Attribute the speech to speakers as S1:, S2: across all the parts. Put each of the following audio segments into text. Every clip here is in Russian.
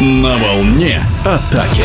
S1: На волне атаки.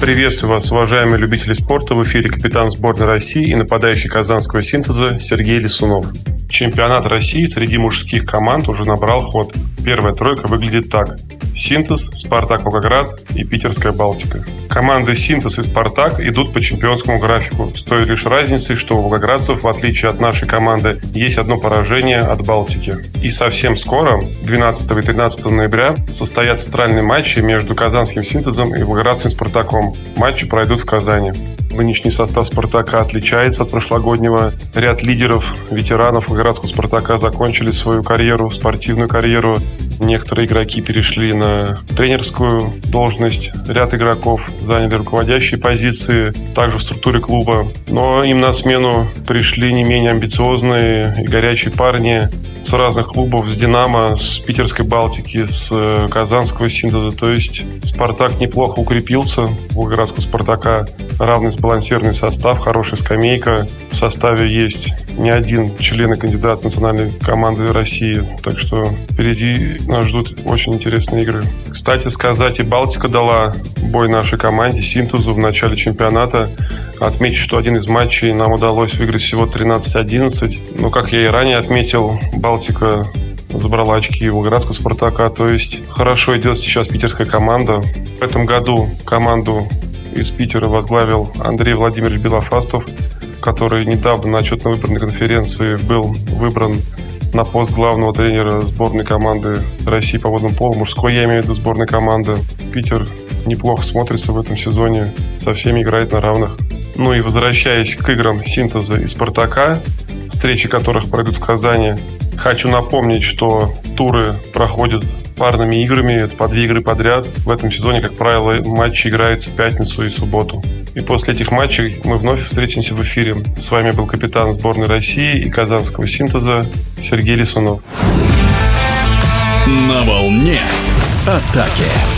S2: Приветствую вас, уважаемые любители спорта. В эфире капитан сборной России и нападающий казанского синтеза Сергей Лисунов. Чемпионат России среди мужских команд уже набрал ход. Первая тройка выглядит так. Синтез, Спартак Волгоград и Питерская Балтика. Команды Синтез и Спартак идут по чемпионскому графику, с той лишь разницей, что у волгоградцев, в отличие от нашей команды, есть одно поражение от Балтики. И совсем скоро, 12 и 13 ноября, состоятся центральные матчи между казанским Синтезом и волгоградским Спартаком. Матчи пройдут в Казани. Нынешний состав «Спартака» отличается от прошлогоднего. Ряд лидеров, ветеранов Волгоградского «Спартака» закончили свою карьеру, спортивную карьеру. Некоторые игроки перешли на тренерскую должность. Ряд игроков заняли руководящие позиции, также в структуре клуба. Но им на смену пришли не менее амбициозные и горячие парни с разных клубов, с «Динамо», с Питерской «Балтики», с э, Казанского «Синтеза». То есть «Спартак» неплохо укрепился, Волгоградского «Спартака» равный сбалансированный состав, хорошая скамейка. В составе есть не один член и кандидат национальной команды России. Так что впереди нас ждут очень интересные игры. Кстати сказать, и Балтика дала бой нашей команде Синтезу в начале чемпионата. Отметить, что один из матчей нам удалось выиграть всего 13-11. Но, как я и ранее отметил, Балтика забрала очки Волгоградского «Спартака». То есть хорошо идет сейчас питерская команда. В этом году команду из Питера возглавил Андрей Владимирович Белофастов, который недавно на отчетно-выборной конференции был выбран на пост главного тренера сборной команды России по водному полу. Мужской, я имею в виду, сборной команды. Питер неплохо смотрится в этом сезоне, со всеми играет на равных. Ну и возвращаясь к играм синтеза и Спартака, встречи которых пройдут в Казани, хочу напомнить, что туры проходят парными играми, это по две игры подряд. В этом сезоне, как правило, матчи играются в пятницу и субботу. И после этих матчей мы вновь встретимся в эфире. С вами был капитан сборной России и казанского синтеза Сергей Лисунов.
S1: На волне атаки.